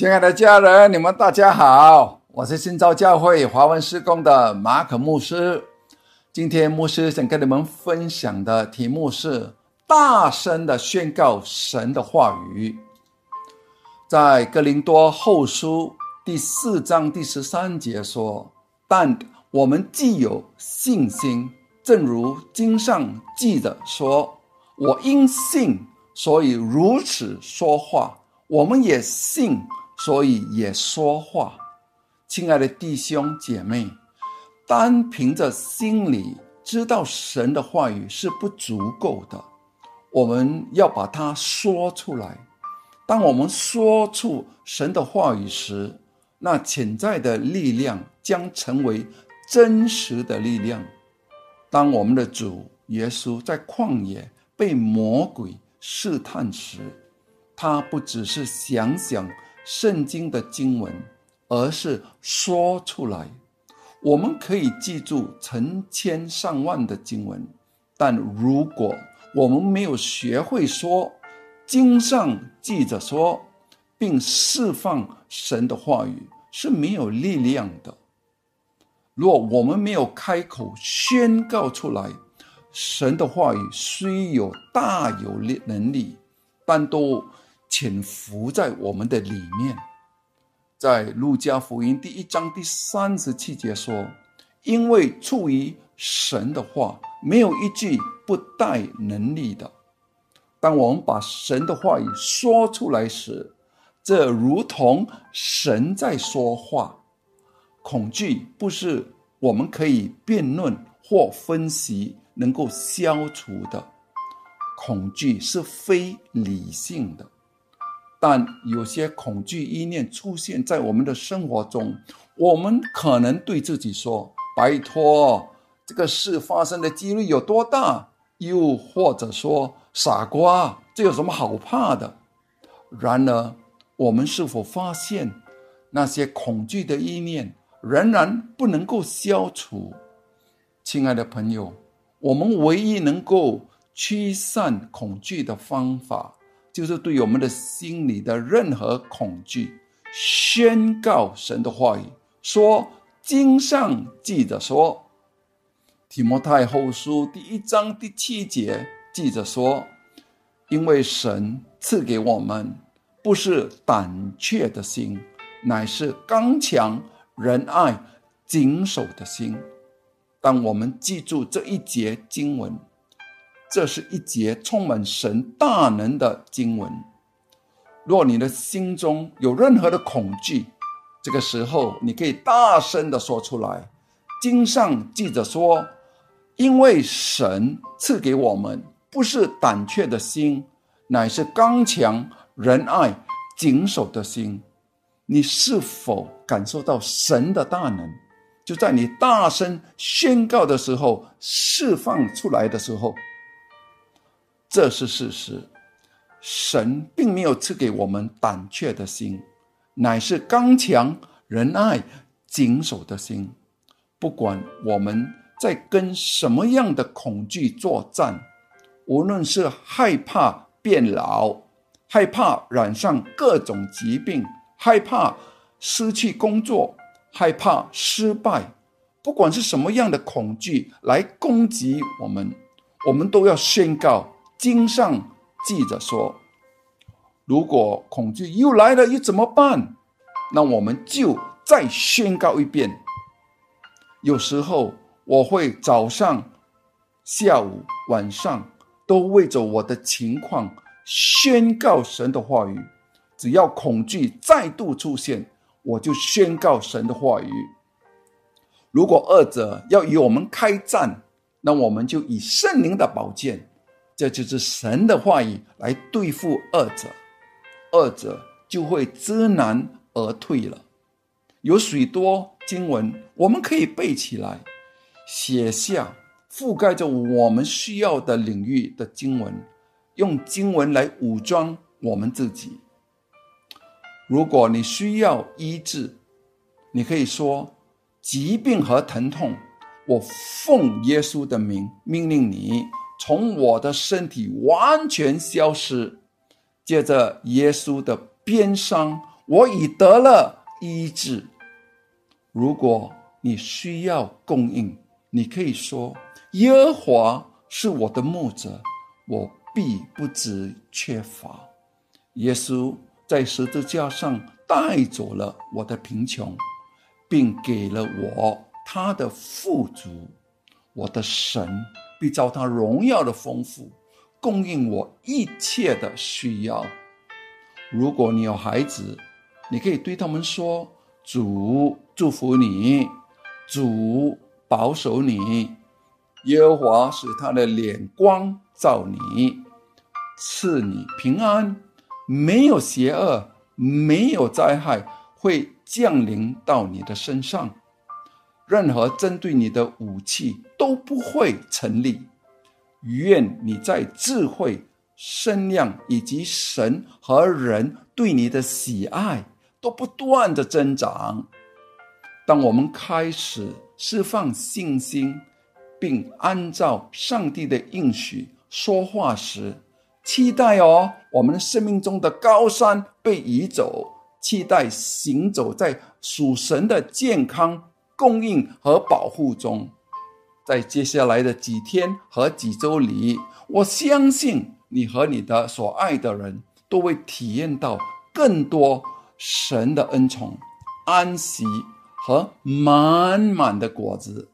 亲爱的家人，你们大家好，我是新造教会华文施工的马可牧师。今天牧师想跟你们分享的题目是：大声的宣告神的话语。在哥林多后书第四章第十三节说：“但我们既有信心，正如经上记着说：‘我因信，所以如此说话。’我们也信。”所以也说话，亲爱的弟兄姐妹，单凭着心里知道神的话语是不足够的，我们要把它说出来。当我们说出神的话语时，那潜在的力量将成为真实的力量。当我们的主耶稣在旷野被魔鬼试探时，他不只是想想。圣经的经文，而是说出来。我们可以记住成千上万的经文，但如果我们没有学会说经上记着说，并释放神的话语，是没有力量的。若我们没有开口宣告出来，神的话语虽有大有力能力，但都。潜伏在我们的里面，在路加福音第一章第三十七节说：“因为出于神的话，没有一句不带能力的。”当我们把神的话语说出来时，这如同神在说话。恐惧不是我们可以辩论或分析能够消除的，恐惧是非理性的。但有些恐惧意念出现在我们的生活中，我们可能对自己说：“拜托，这个事发生的几率有多大？”又或者说：“傻瓜，这有什么好怕的？”然而，我们是否发现那些恐惧的意念仍然不能够消除？亲爱的朋友，我们唯一能够驱散恐惧的方法。就是对我们的心里的任何恐惧，宣告神的话语，说经上记着说，提摩太后书第一章第七节记着说，因为神赐给我们不是胆怯的心，乃是刚强仁爱谨守的心。当我们记住这一节经文。这是一节充满神大能的经文。若你的心中有任何的恐惧，这个时候你可以大声的说出来。经上记着说：“因为神赐给我们不是胆怯的心，乃是刚强仁爱谨守的心。”你是否感受到神的大能？就在你大声宣告的时候，释放出来的时候。这是事实，神并没有赐给我们胆怯的心，乃是刚强仁爱谨守的心。不管我们在跟什么样的恐惧作战，无论是害怕变老，害怕染上各种疾病，害怕失去工作，害怕失败，不管是什么样的恐惧来攻击我们，我们都要宣告。经上记着说，如果恐惧又来了，又怎么办？那我们就再宣告一遍。有时候我会早上、下午、晚上都为着我的情况宣告神的话语。只要恐惧再度出现，我就宣告神的话语。如果二者要与我们开战，那我们就以圣灵的宝剑。这就是神的话语来对付二者，二者就会知难而退了。有许多经文我们可以背起来，写下覆盖着我们需要的领域的经文，用经文来武装我们自己。如果你需要医治，你可以说：疾病和疼痛，我奉耶稣的名命令你。从我的身体完全消失，借着耶稣的鞭伤，我已得了医治。如果你需要供应，你可以说：耶和华是我的牧者，我必不知缺乏。耶稣在十字架上带走了我的贫穷，并给了我他的富足。我的神必照他荣耀的丰富，供应我一切的需要。如果你有孩子，你可以对他们说：“主祝福你，主保守你，耶和华使他的脸光照你，赐你平安。没有邪恶，没有灾害会降临到你的身上。”任何针对你的武器都不会成立。愿你在智慧、身量以及神和人对你的喜爱都不断的增长。当我们开始释放信心，并按照上帝的应许说话时，期待哦，我们生命中的高山被移走，期待行走在属神的健康。供应和保护中，在接下来的几天和几周里，我相信你和你的所爱的人都会体验到更多神的恩宠、安息和满满的果子。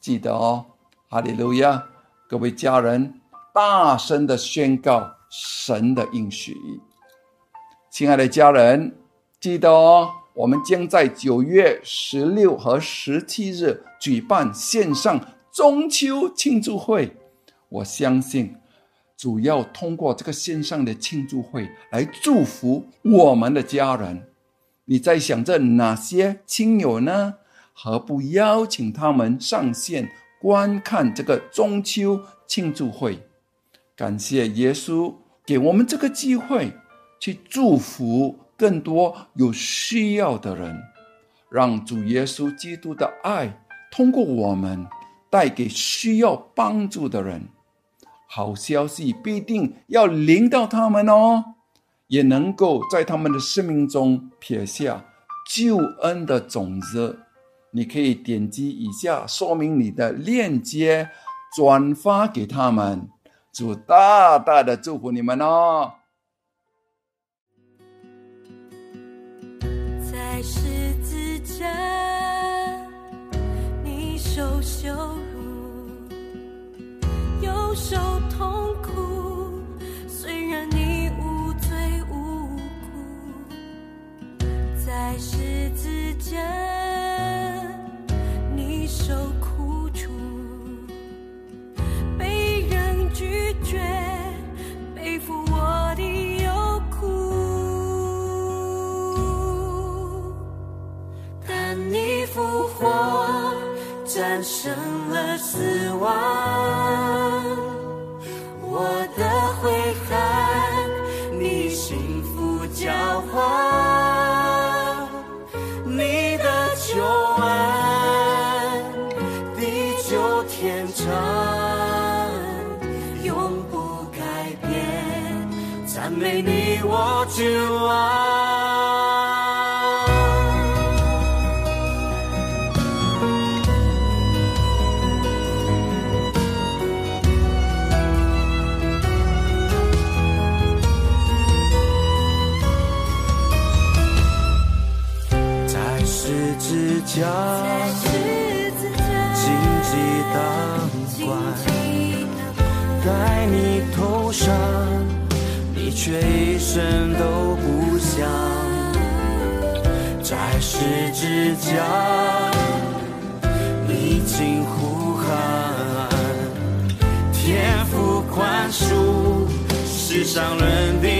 记得哦，哈利路亚！各位家人，大声的宣告神的应许。亲爱的家人，记得哦。我们将在九月十六和十七日举办线上中秋庆祝会。我相信，主要通过这个线上的庆祝会来祝福我们的家人。你在想着哪些亲友呢？何不邀请他们上线观看这个中秋庆祝会？感谢耶稣给我们这个机会去祝福。更多有需要的人，让主耶稣基督的爱通过我们带给需要帮助的人。好消息必定要临到他们哦，也能够在他们的生命中撇下救恩的种子。你可以点击以下说明你的链接，转发给他们。主大大的祝福你们哦！十字架，你受羞辱，又受痛苦。虽然你无罪无辜，在十字架，你受苦战胜了死亡，我的悔恨，你幸福交换，你的救恩，地久天长，永不改变，赞美你我主啊。家，荆棘当官，戴你头上，你却一声都不响。在十字架，你惊呼喊，天赋宽恕，世上人的。